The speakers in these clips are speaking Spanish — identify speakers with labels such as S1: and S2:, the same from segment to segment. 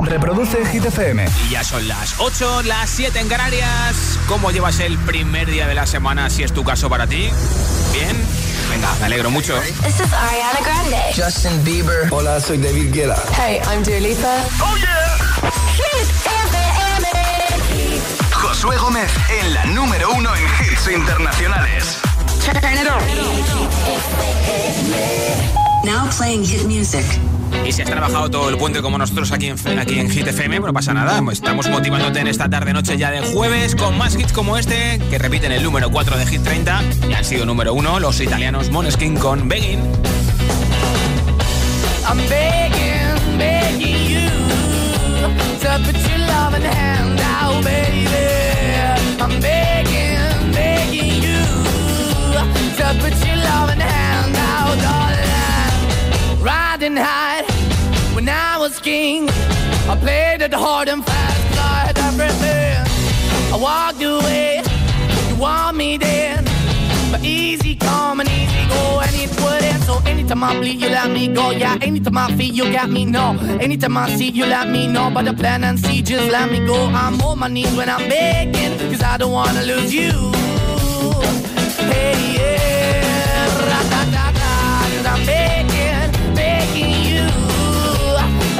S1: Reproduce Hit FM.
S2: Y ya son las 8, las 7 en Canarias. ¿Cómo llevas el primer día de la semana, si es tu caso para ti? ¿Bien? Venga, me alegro mucho.
S3: This is Ariana Grande.
S4: Justin Bieber.
S5: Hola, soy David Guetta.
S3: Hey, I'm Dua Lipa.
S2: ¡Oh, yeah!
S3: Hit FM.
S1: Josué Gómez en la número uno en hits internacionales.
S3: Turn it on.
S6: Now playing hit music.
S2: Y si has trabajado todo el puente como nosotros aquí en, aquí en Hit FM, no pasa nada. Estamos motivándote en esta tarde-noche ya de jueves con más hits como este, que repiten el número 4 de Hit 30 y han sido número 1 los italianos Moneskin con Begging.
S7: I'm begging, begging you to put your loving hand out, baby. I'm begging, begging you to put your loving hand out, darling. Riding high when I was king. I played it hard and fast, had everything. I walked away, you want me then. But easy come and easy go, and it wouldn't. So anytime I bleed, you let me go. Yeah, anytime I feel, you got me, no. Anytime I see, you let me know. But the plan and see, just let me go. I'm on my knees when I'm begging, cause I don't wanna lose you. Hey,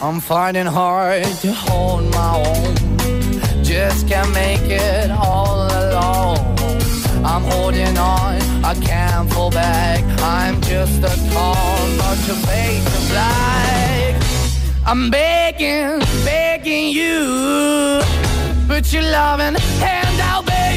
S7: I'm finding hard to hold my own. Just can't make it all alone. I'm holding on, I can't fall back. I'm just a call, not to fake the black. I'm begging, begging you. Put your loving hand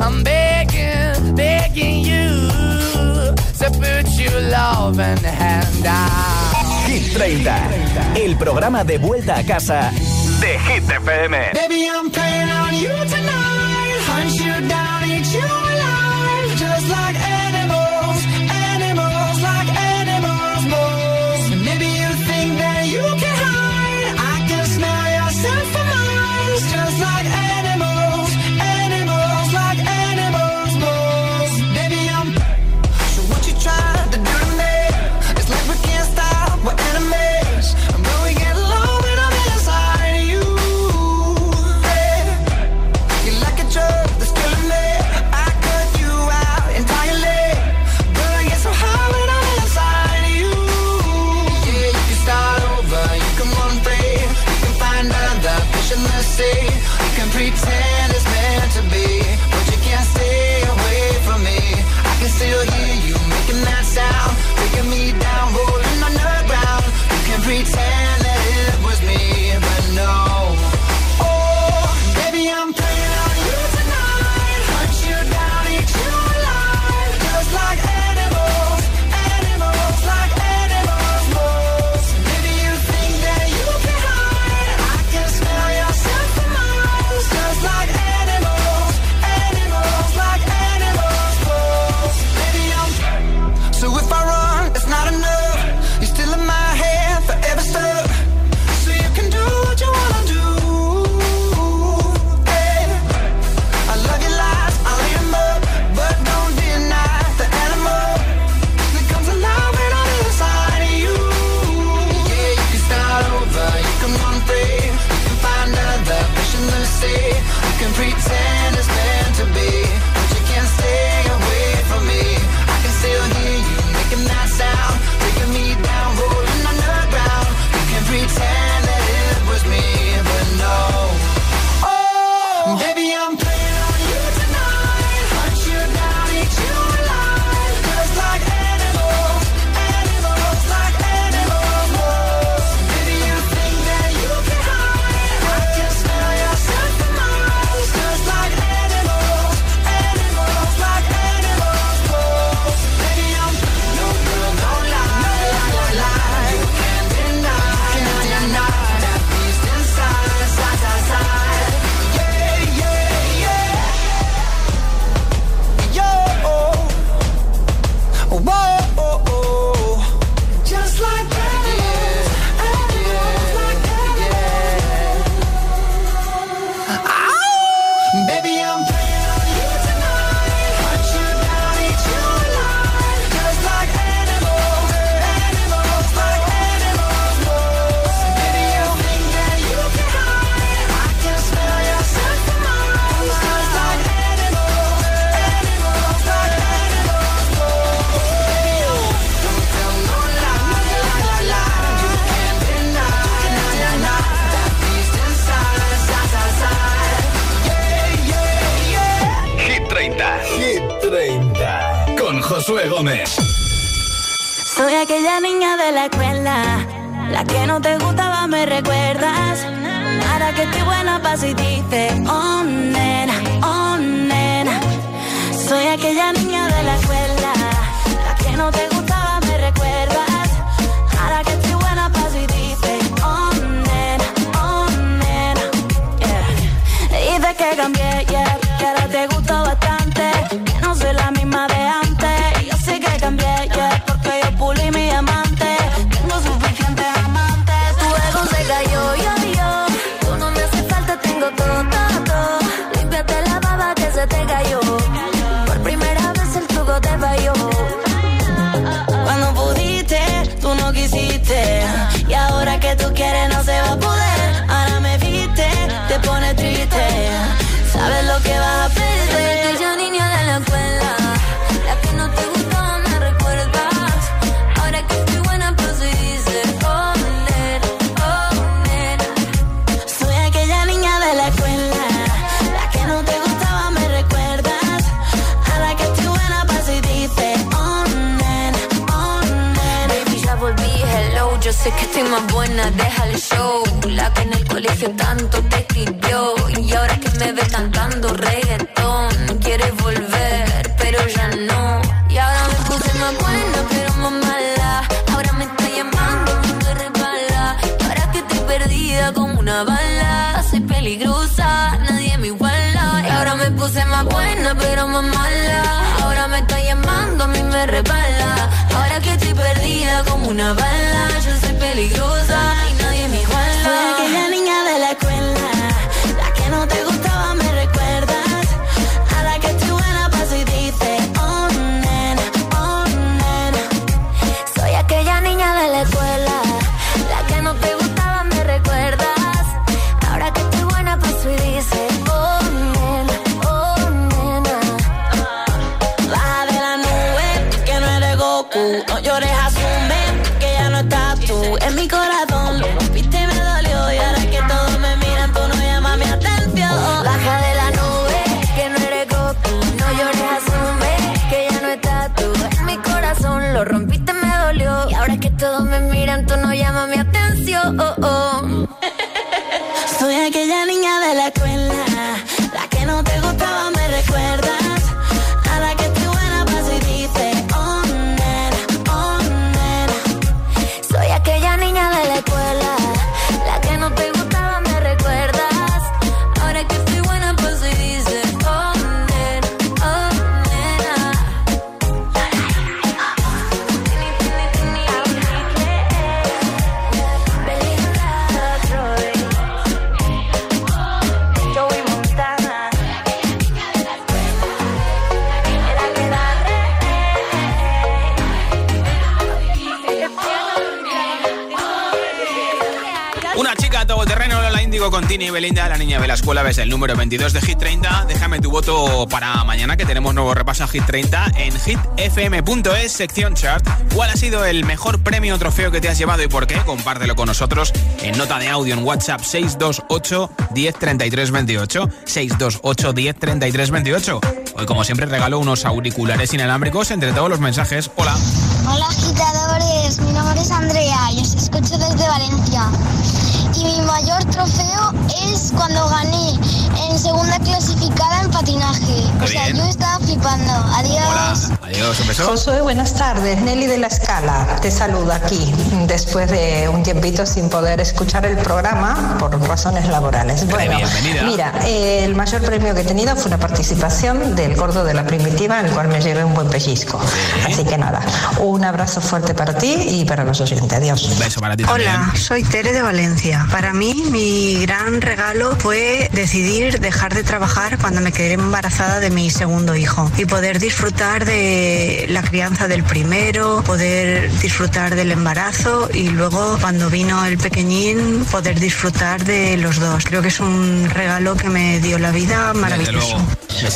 S7: I'm begging, begging you to put your loving hand out.
S1: Hit 30, el programa de vuelta a casa de Hit FM.
S8: Baby, I'm playing on you tonight. Hunt you down,
S4: hace tanto te escribió y ahora que me ve cantando reggaetón quiere volver pero ya no. Y ahora me puse más buena pero más mala. Ahora me está llamando me resbala. Ahora que estoy perdida como una bala soy peligrosa nadie me iguala. Y ahora me puse más buena pero más mala. Ahora me está llamando a mí me resbala. Ahora que estoy perdida como una bala yo soy peligrosa. Y
S2: Belinda, la niña de la escuela, ves el número 22 de Hit 30. Déjame tu voto para mañana que tenemos nuevo repaso a Hit 30 en hitfm.es, sección chart. ¿Cuál ha sido el mejor premio o trofeo que te has llevado y por qué? Compártelo con nosotros en nota de audio en WhatsApp 628 1033 28. 628 1033 28. Hoy, como siempre, regalo unos auriculares inalámbricos entre todos los mensajes. Hola.
S5: Hola agitadores, mi nombre es Andrea y os escucho desde Valencia. Y mi mayor trofeo es cuando gané en segunda clasificada en patinaje. O sea,
S2: bien.
S5: yo estaba flipando. Adiós.
S2: Hola. Adiós, un beso.
S9: Josué, buenas tardes. Nelly de la Escala te saluda aquí después de un tiempito sin poder escuchar el programa por razones laborales. Bueno,
S2: bienvenida.
S9: mira, eh, el mayor premio que he tenido fue una participación del Gordo de la Primitiva, en el cual me llevé un buen pellizco. Así que nada, un abrazo fuerte para ti y para los oyentes. Adiós.
S2: Un beso para ti
S10: Hola,
S2: también.
S10: soy Tere de Valencia. Para mí, mi gran regalo fue decidir dejar de trabajar cuando me quedé embarazada de mi segundo hijo y poder disfrutar de la crianza del primero, poder disfrutar del embarazo y luego cuando vino el pequeñín poder disfrutar de los dos. Creo que es un regalo que me dio la vida maravilloso.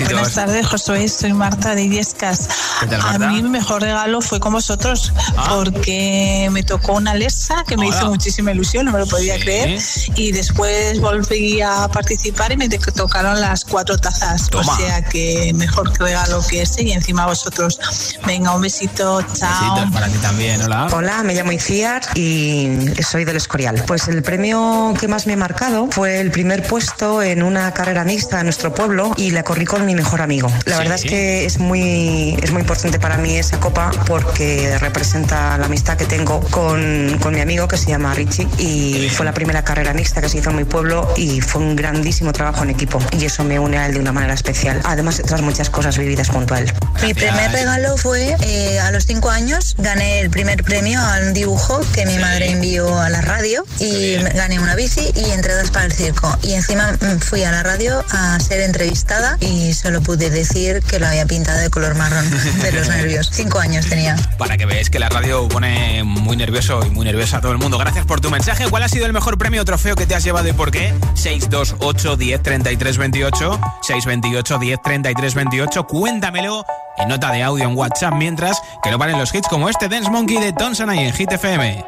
S11: Buenas tardes, Josué. Soy Marta de Illescas.
S2: ¿Qué tal,
S11: A mí mi mejor regalo fue con vosotros
S2: Ah.
S11: porque me tocó una Alexa que me
S2: Hola.
S11: hizo muchísima ilusión, no me lo podía
S2: Sí.
S11: creer. Y después volví a participar y me te- tocaron las cuatro tazas.
S2: Toma.
S11: O sea que mejor regalo que ese y encima vosotros. Venga, un besito. Chao.
S2: Besitos para ti también. Hola.
S12: Hola, me llamo Iciar y soy del Escorial. Pues el premio que más me ha marcado fue el primer puesto en una carrera mixta en nuestro pueblo y la corrí con mi mejor amigo. La
S2: Sí.
S12: verdad es que es muy, es muy importante para mí esa copa porque representa la amistad que tengo con, con mi amigo que se llama Richie y fue la primera carrera mixta que se hizo en mi pueblo y fue un grandísimo trabajo en equipo y eso me une a él de una manera especial. Además de otras muchas cosas vividas junto a él.
S10: Mi primer regalo fue eh, a los cinco años, gané el primer premio a un dibujo que mi madre envió a la radio y gané una bici y entradas para el circo. Y encima mm, fui a la radio a ser entrevistada y solo pude decir que lo había pintado de color marrón de los nervios. Cinco años tenía.
S2: Para que veáis que la radio pone muy nervioso y muy nerviosa a todo el mundo. Gracias por tu mensaje. ¿Cuál ha sido el mejor premio o trofeo que te has llevado y por qué? 628 10 33 28 628 10 33 28 Cuéntamelo en nota de audio en WhatsApp mientras que no paren los hits como este Dance Monkey de Tonsana y en Hit FM.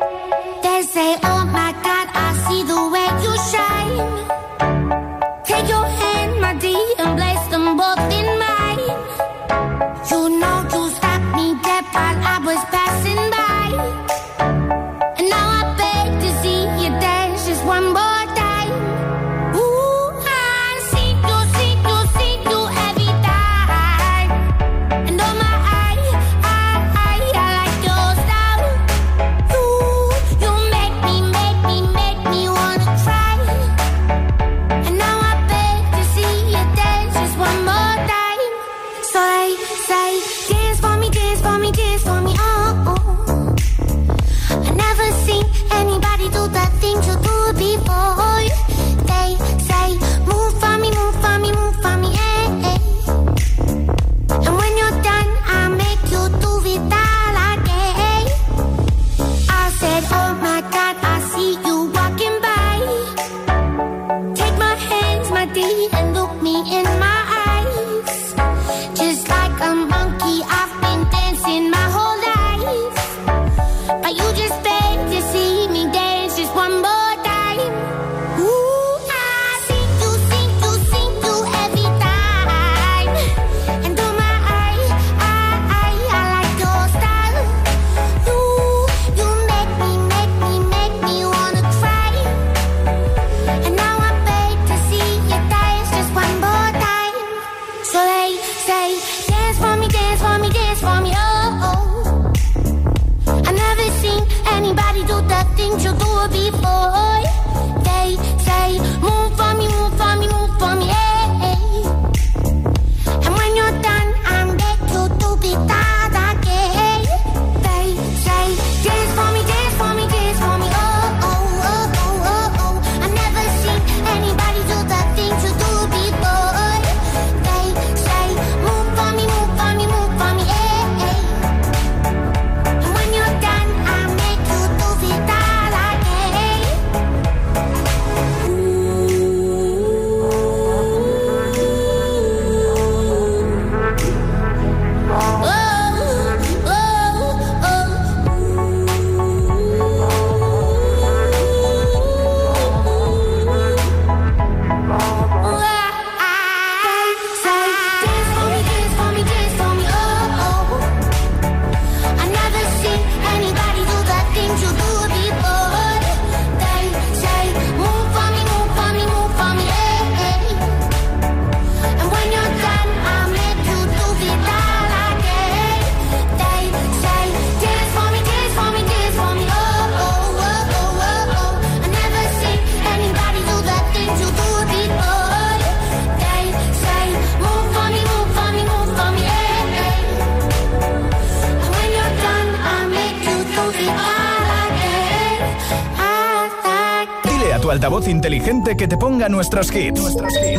S13: juega nuestros hits.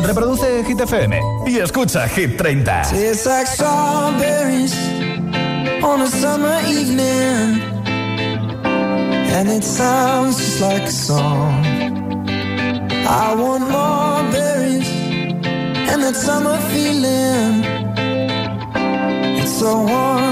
S13: Reproduce Hit FM y escucha Hit 30.
S14: Tastes like strawberries on a summer evening. And it sounds just like a song. I want more berries and that summer feeling. It's so warm.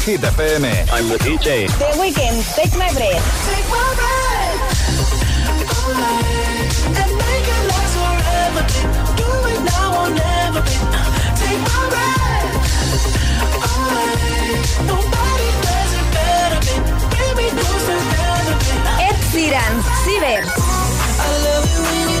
S13: Hit FM. I'm the DJ.
S15: The Weekend, Take My Breath.
S14: Take my breath. And make it last forever. Do it now or never. Take my breath. Nobody does it better. Bring me closer together.
S15: Ed Sheeran, Cibers.
S14: I love you when you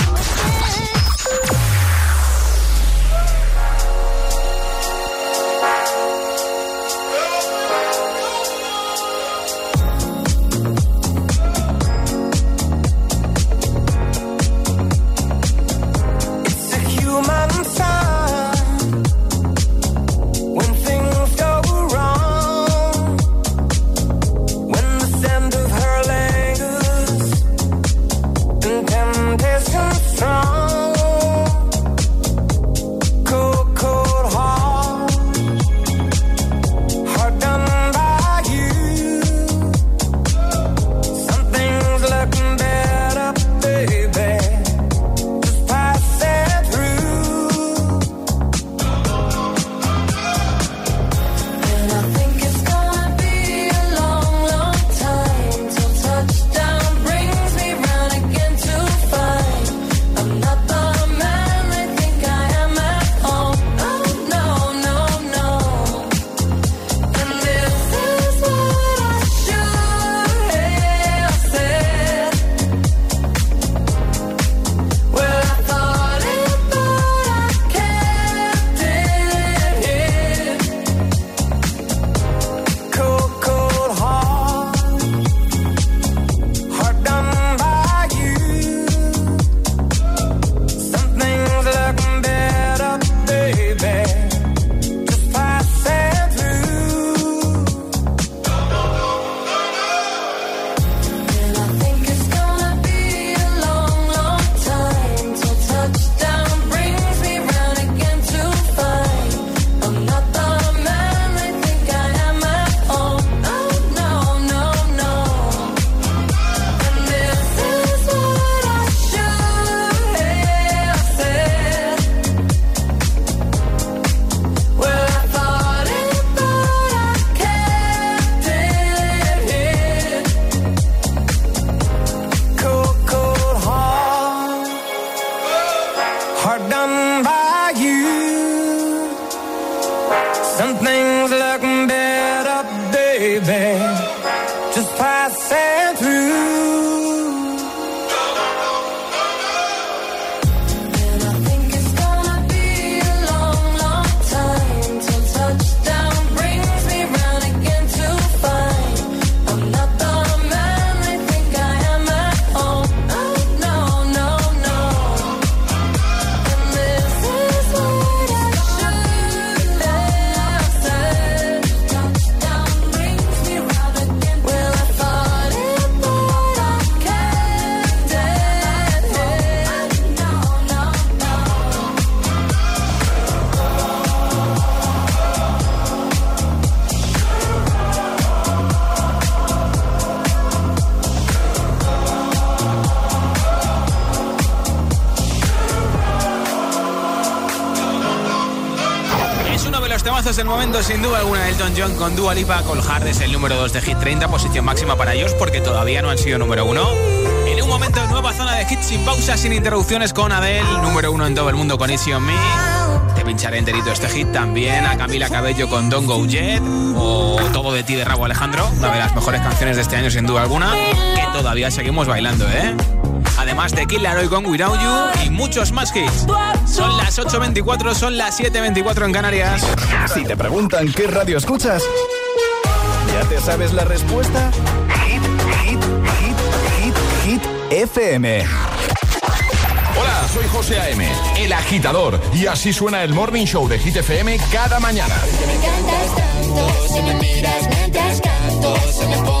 S2: Sin duda alguna. Elton John con Dua Lipa. Cole Hard es el número 2 de Hit 30, posición máxima para ellos porque todavía no han sido número 1. En un momento, nueva zona de hits sin pausa, sin interrupciones con Adele, número 1 en todo el mundo con Easy on Me. Te pincharé enterito este hit también a Camila Cabello con Don't Go Jet o Todo de ti de Rabo Alejandro, una de las mejores canciones de este año sin duda alguna, que todavía seguimos bailando, ¿eh? Además de Kill Laroi con Without You y muchos más hits. Son las 8.24, son las 7.24 en Canarias.
S13: Si te preguntan qué radio escuchas, ¿ya te sabes la respuesta? Hit, hit, hit, hit, hit, FM.
S16: Hola, soy José A.M., el agitador, y así suena el Morning Show de Hit FM cada mañana.
S17: Me encantas tanto, si me miras mientras canto, se me pone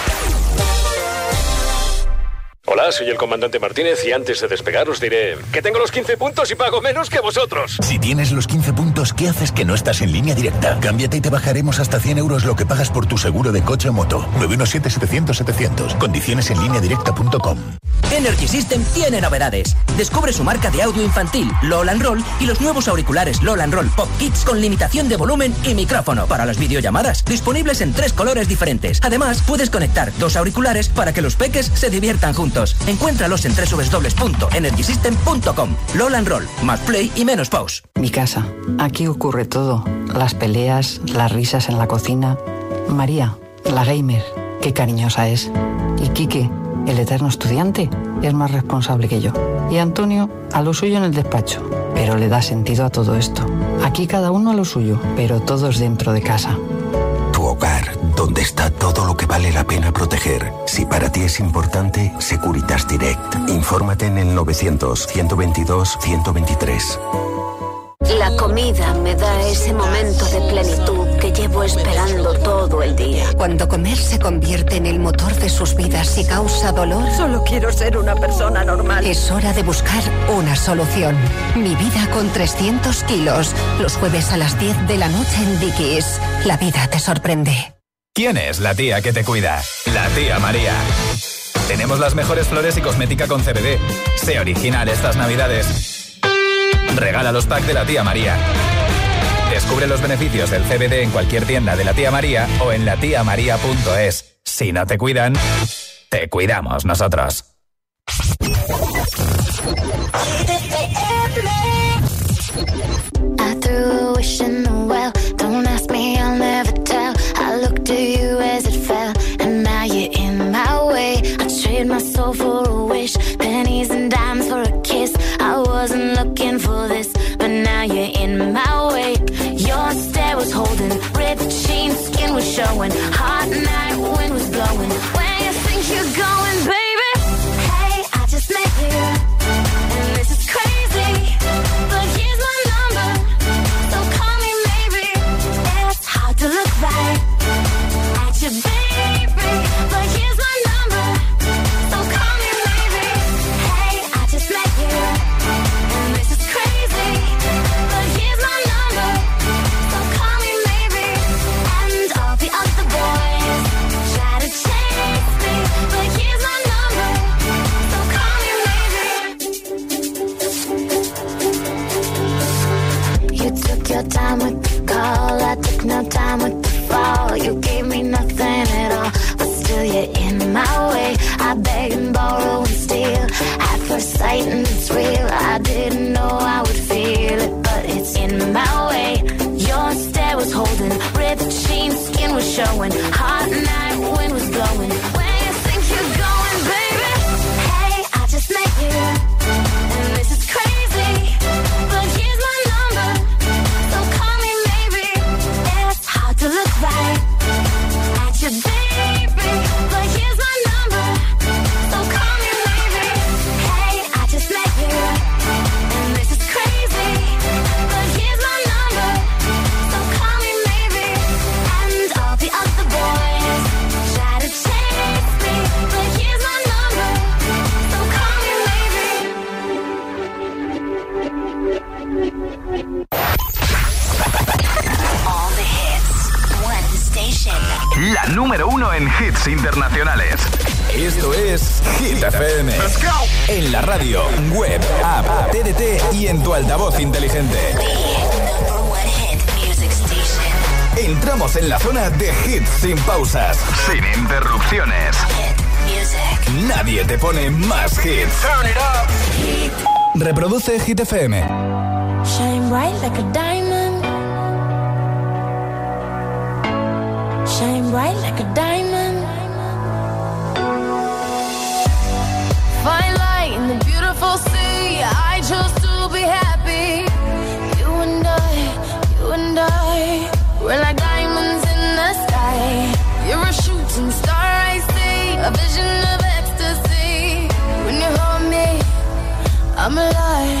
S18: Hola, soy el comandante Martínez y antes de despegar os diré que tengo los 15 puntos y pago menos que vosotros.
S19: Si tienes los 15 puntos, ¿qué haces que no estás en línea directa? Cámbiate y te bajaremos hasta 100 euros lo que pagas por tu seguro de coche o moto. 917-700-700. Condiciones en línea directa.com.
S20: Energy System tiene novedades. Descubre su marca de audio infantil, LOL Roll, y los nuevos auriculares LOL Roll Pop Kids con limitación de volumen y micrófono para las videollamadas, disponibles en tres colores diferentes. Además, puedes conectar dos auriculares para que los peques se diviertan juntos. Encuéntralos en www.energysystem.com. LOL Roll, más play y menos pause.
S21: Mi casa. Aquí ocurre todo. Las peleas, las risas en la cocina. María, la gamer, qué cariñosa es. Y Quique, el eterno estudiante, es más responsable que yo. Y Antonio, a lo suyo en el despacho. Pero le da sentido a todo esto. Aquí cada uno a lo suyo, pero todos dentro de casa.
S22: Tu hogar, donde está todo lo que vale la pena proteger. Si para ti es importante, Securitas Direct. Infórmate en el 900-122-123.
S15: La comida me da ese momento de plenitud que llevo esperando todo el día.
S23: Cuando comer se convierte en el motor de sus vidas y causa dolor,
S15: Solo quiero ser una persona normal.
S23: es hora de buscar una solución. Mi vida con 300 kilos. Los jueves a las 10 de la noche en Dickies. La vida te sorprende.
S13: ¿Quién es la tía que te cuida? La tía María. Tenemos las mejores flores y cosmética con CBD. Sé original estas navidades. Regala los packs de la tía María. Descubre los beneficios del CBD en cualquier tienda de la tía María o en latiamaría.es. Si no te cuidan, te cuidamos nosotros.
S4: For a wish, pennies and dimes for a kiss. I wasn't looking for this, but now you're in my way. Your stare was holding, ripped jeans, skin was showing. Hot
S3: time with the fall. You gave me nothing at all, but still you're in my way. I beg and borrow and steal at first sight, and it's real. I didn't know I would feel it, but it's in my way. Your stare was holding, ripped jeans, skin was showing,
S1: heart. en
S13: la radio, web, app, TDT y en tu altavoz inteligente. Entramos en la zona de hits sin pausas,
S1: sin interrupciones.
S13: Nadie te pone más hits. Reproduce Hit FM.
S3: Shine bright like a diamond. Shine bright like a diamond. watching stars I see a vision of ecstasy. When you hold me, I'm alive.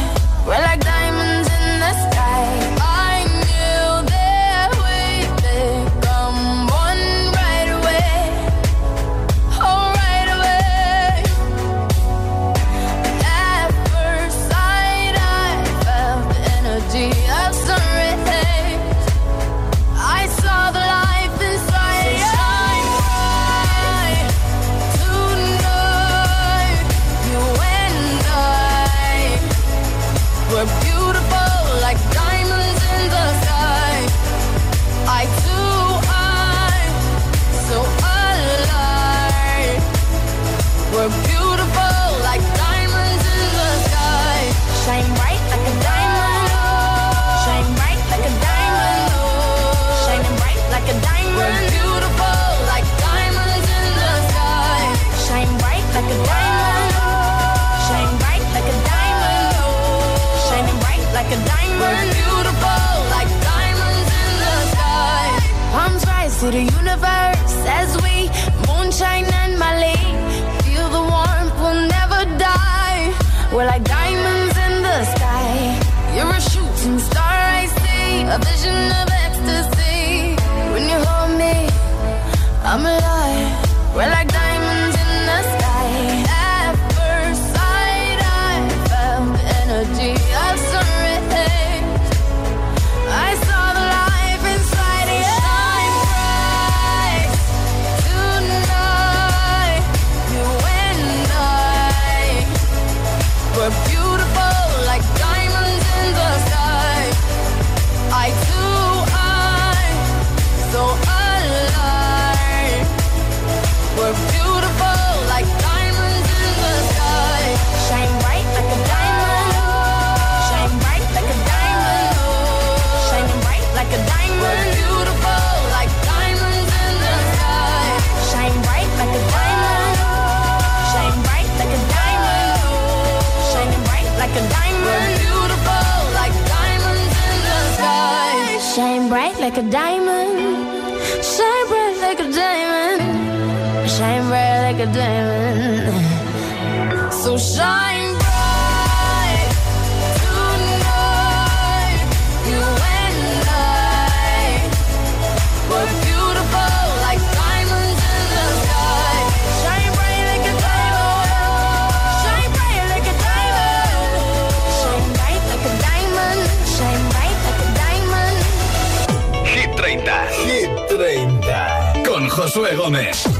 S5: Man.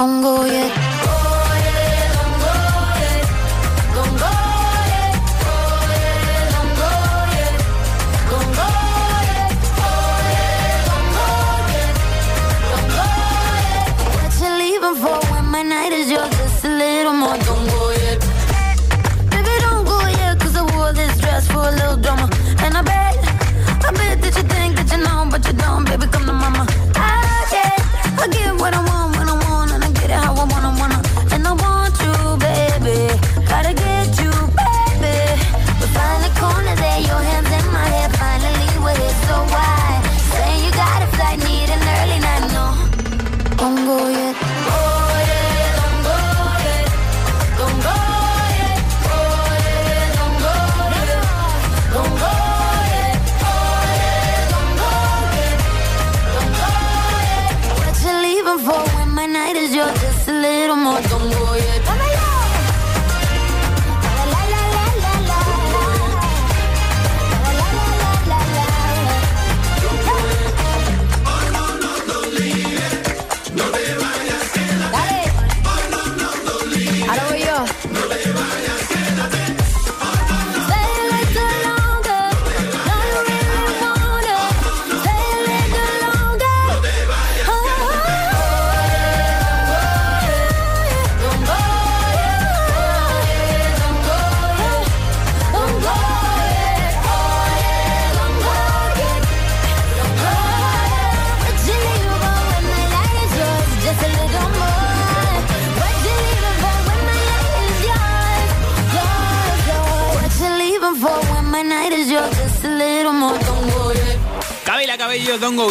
S2: 동고에 live.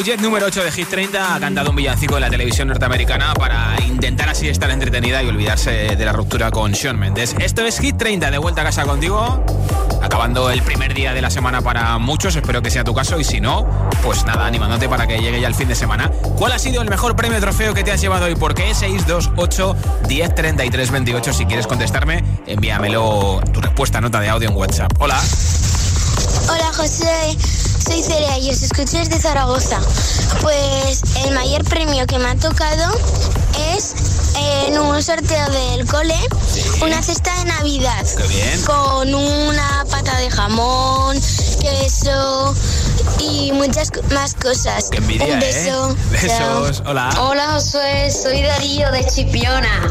S2: Jet, número 8 de Hit 30, ha cantado un villancico en la televisión norteamericana para intentar así estar entretenida y olvidarse de la ruptura con Sean Mendes. Esto es Hit 30, de vuelta a casa contigo, acabando el primer día de la semana para muchos, espero que sea tu caso y si no, pues nada, animándote para que llegue ya el fin de semana. ¿Cuál ha sido el mejor premio trofeo que te has llevado y por qué? 628 10 33 28, si quieres contestarme, envíamelo tu respuesta, nota de audio en WhatsApp. Hola.
S24: Hola José, soy Celia y os escucho desde Zaragoza. Pues el mayor premio que me ha tocado es eh, en un sorteo del cole una cesta de Navidad.
S2: Qué bien.
S24: Con una pata de jamón, queso y muchas más cosas.
S2: Qué envidia,
S24: un
S2: ¿eh?
S24: beso.
S2: Besos,
S24: Chao.
S2: hola.
S25: Hola Josué, soy Darío de Chipiona.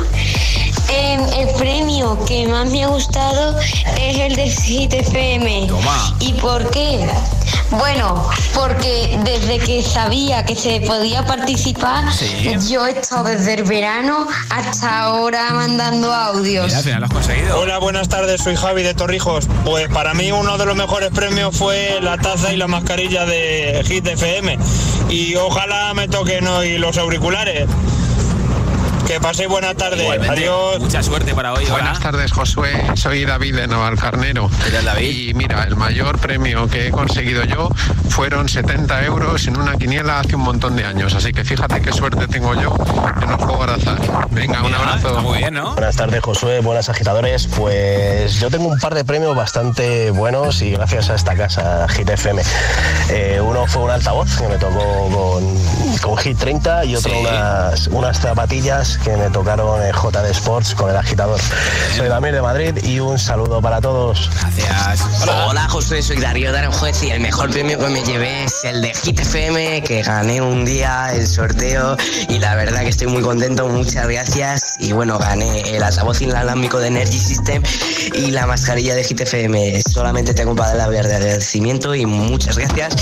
S25: Em, el premio que más me ha gustado es el de Hit FM.
S2: Toma.
S25: ¿Y por qué? Bueno, porque desde que sabía que se podía participar,
S2: Sí.
S25: yo he estado desde el verano hasta ahora mandando audios.
S2: Mira, al final lo has conseguido.
S26: Hola, buenas tardes, soy Javi de Torrijos. Pues para mí uno de los mejores premios fue la taza y la mascarilla de Hit FM. Y ojalá me toquen hoy los auriculares. Que paséis buena tarde.
S2: Igualmente.
S26: Adiós.
S2: Mucha suerte para hoy.
S27: Buenas
S2: Hola.
S27: tardes, Josué. Soy David de Navalcarnero.
S2: ¿Qué tal, David?
S27: Y mira, el mayor premio que he conseguido yo fueron 70 euros en una quiniela hace un montón de años. Así que fíjate qué suerte tengo yo que no juego al azar. Venga, un
S2: Mira,
S27: abrazo.
S2: está muy bien, ¿no?
S28: Buenas tardes, Josué. Buenas agitadores. Pues yo tengo un par de premios bastante buenos y gracias a esta casa, Hit FM. Eh, uno fue un altavoz que me tocó con, con Hit 30 y otro
S2: Sí.
S28: unas, unas zapatillas que me tocaron en JD Sports con el agitador. Soy Damir de Madrid y un saludo para todos.
S2: Gracias.
S29: Hola. José, soy Darío de Aranjuez y el mejor premio que me llevé es el de Hit FM, que gané un día el sorteo y la verdad que estoy muy contento, muchas gracias. Y bueno, gané el altavoz inalámbrico de Energy System y la mascarilla de Hit FM. Solamente tengo palabras de agradecimiento y muchas gracias.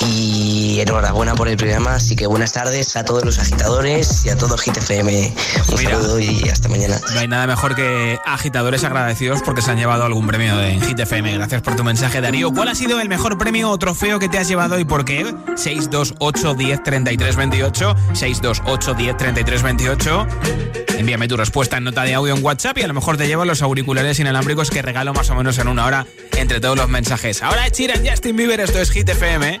S29: Y enhorabuena por el programa, así que buenas tardes a todos los agitadores y a todo Hit FM. Un
S2: Mira.
S29: saludo y hasta mañana.
S2: No hay nada mejor que agitadores agradecidos porque se han llevado algún premio de Hit FM. Gracias por tu mensaje, Darío. ¿Cuál ha sido el mejor premio o trofeo que te has llevado y por qué? 628 10 33 28. 628 10 33 28. Envíame tu respuesta en nota de audio en WhatsApp y a lo mejor te llevan los auriculares inalámbricos que regalo más o menos en una hora entre todos los mensajes. Ahora Chiran Justin Bieber, esto es Hit FM.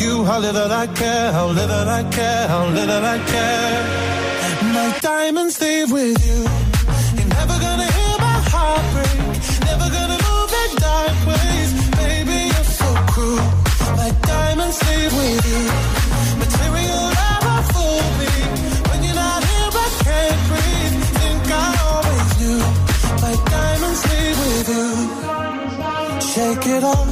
S30: you how little I care, how little I care, how little I care. My diamonds leave with you. You're never gonna hear my heart break. Never gonna move in dark ways. Baby, you're so cruel. My diamonds leave with you. Material never fool me. When you're not here, I can't breathe. Think I always knew. My diamonds leave with you. Shake it off.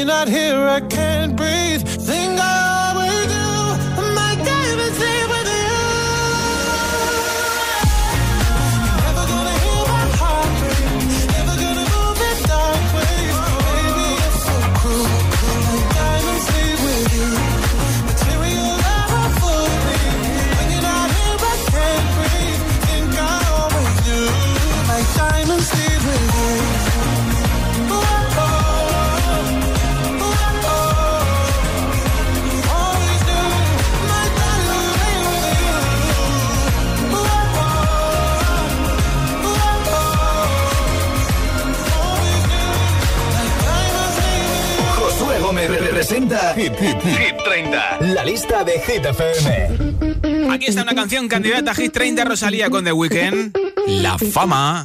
S30: You're not here, I can't Hit,
S3: hit, hit 30. La lista de Hit FM.
S5: Aquí está una canción candidata a Hit 30 Rosalía con The Weeknd. La fama.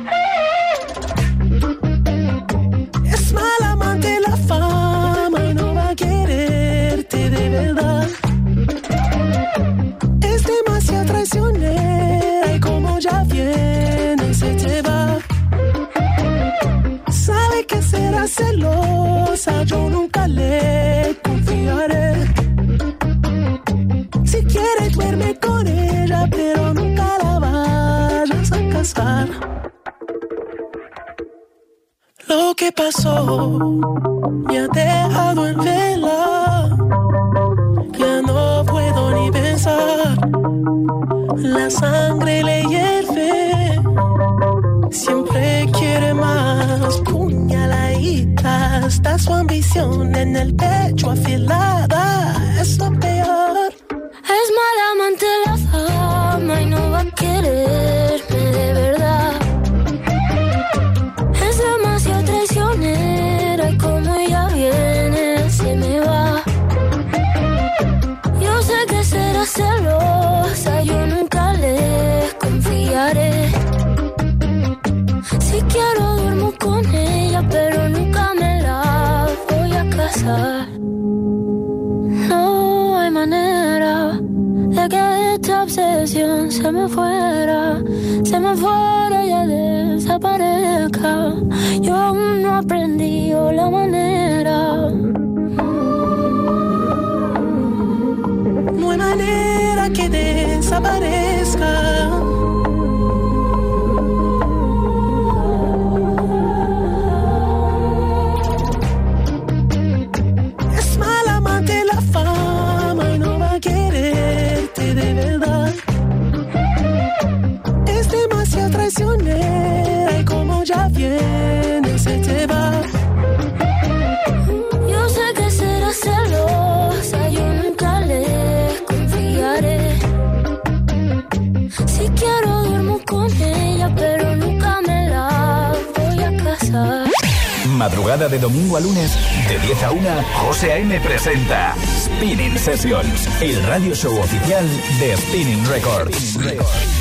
S3: domingo a lunes, de 10 a 1, José A.M. presenta Spinning Sessions, el radio show oficial de Spinning Records.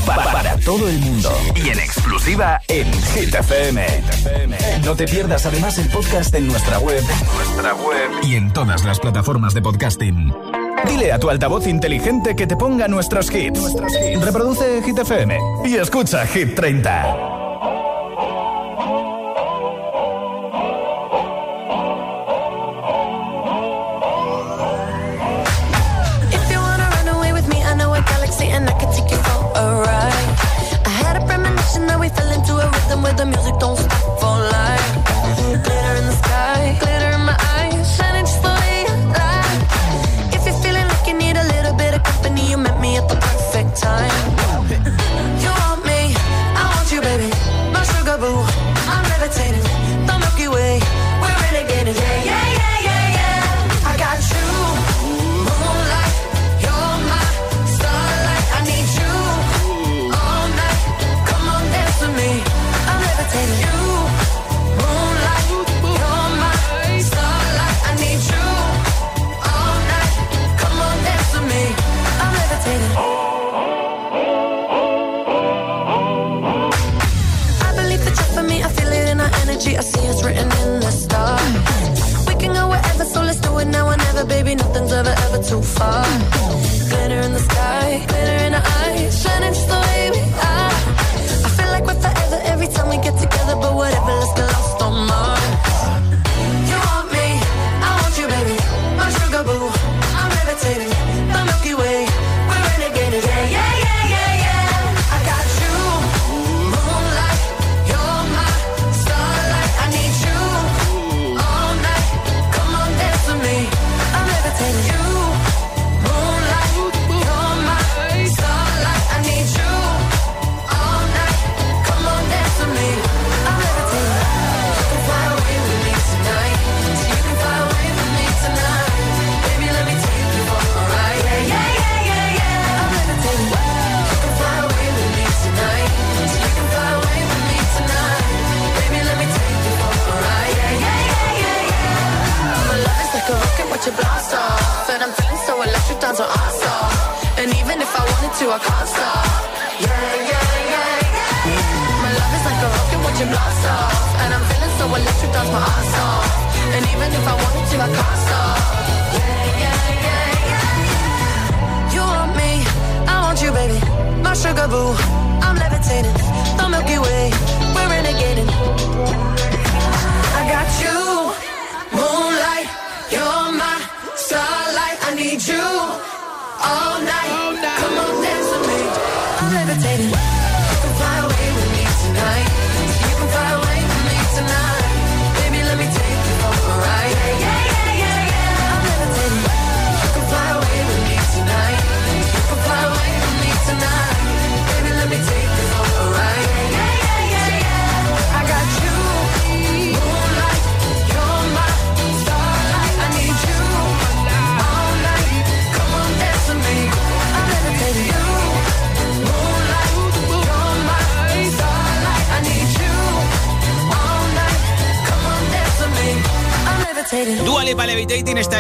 S3: Para, todo el mundo y en exclusiva en GTFM. No te pierdas además el podcast en nuestra web, nuestra web y en todas las plataformas de podcasting. Dile a tu altavoz inteligente que te ponga nuestros hits. Reproduce Hit FM y escucha Hit 30.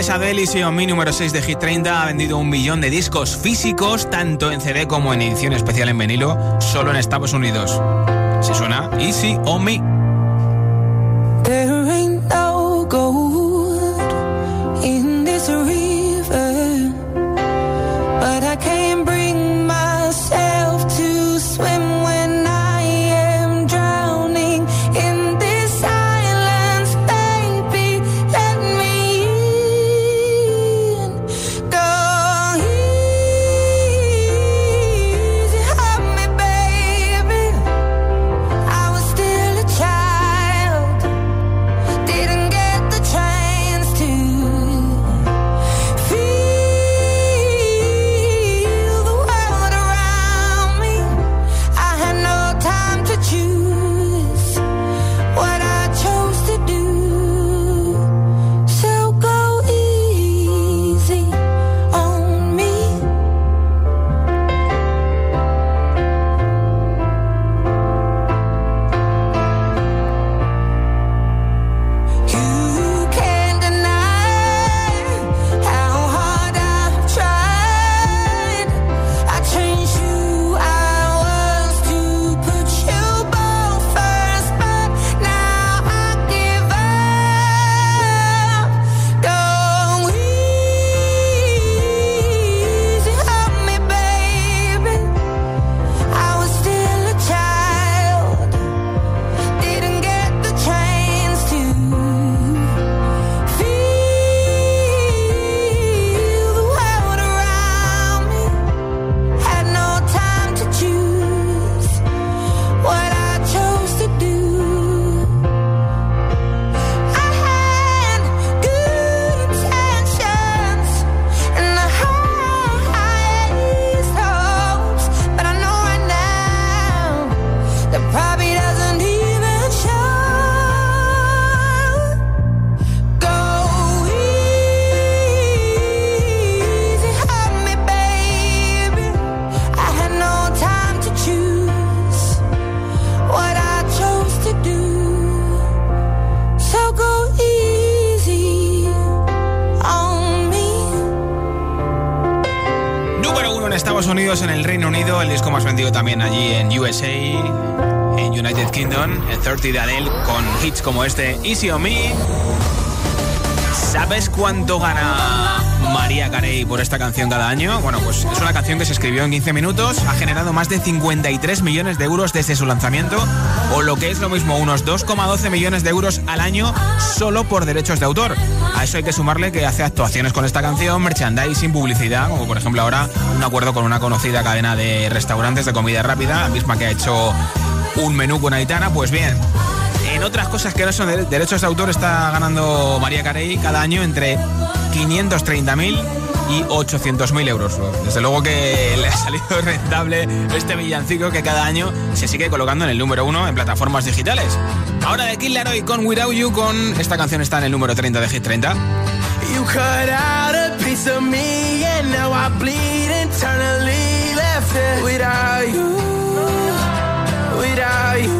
S3: Es Adele y Mi número 6 de Hit 30. Ha vendido un millón de discos físicos, tanto en CD como en edición especial en vinilo, solo en Estados Unidos. Si suena Easy on Me. Como este, Easy on Me. ¿Sabes cuánto gana María Carey por esta canción cada año? Bueno, pues es una canción que se escribió en 15 minutos, ha generado más de 53 millones de euros desde su lanzamiento, o lo que es lo mismo, unos 2,12 millones de euros al año solo por derechos de autor. A eso hay que sumarle que hace actuaciones con esta canción, merchandising, publicidad, como por ejemplo ahora un acuerdo con una conocida cadena de restaurantes de comida rápida, la misma que ha hecho un menú con Aitana, pues bien. En otras cosas que no son de derechos de autor está ganando María Carey cada año entre 530.000 y 800.000 euros. Desde luego que le ha salido rentable este villancico que cada año se sigue colocando en el número uno en plataformas digitales. Ahora de Kid Laroi con Without You, con esta canción está en el número 30 de Hit 30.
S14: You cut out a piece of me, and now I bleed internally. Left it without you, without you.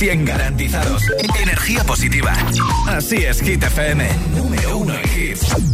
S13: 100% garantizados. Energía positiva. Así es, Hit FM. Número uno en hits.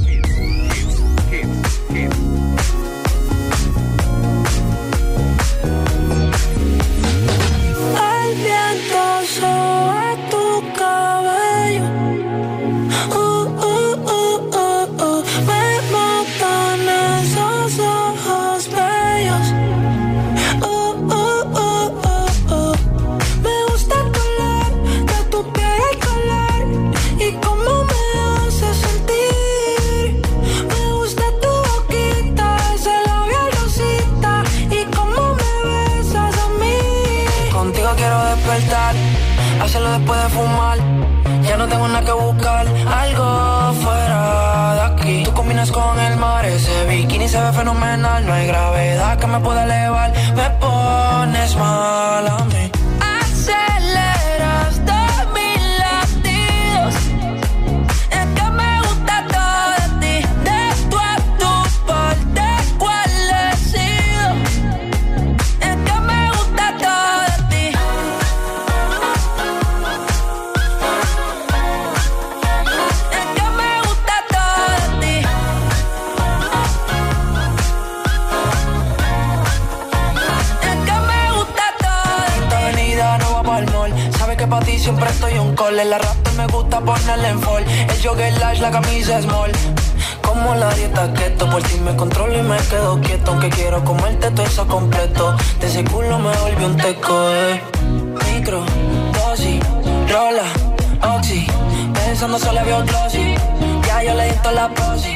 S14: que me pueda elevar. sol. El rapper me gusta ponerle en fall. El jogger lash, la camisa small. Como la dieta keto, por si me controlo y me quedo quieto. Aunque quiero comerte todo eso completo. De ese culo me volví un teco, eh. Micro, dosis, rola, oxi. Pensando solo había un glossy. Ya yo le di la posi.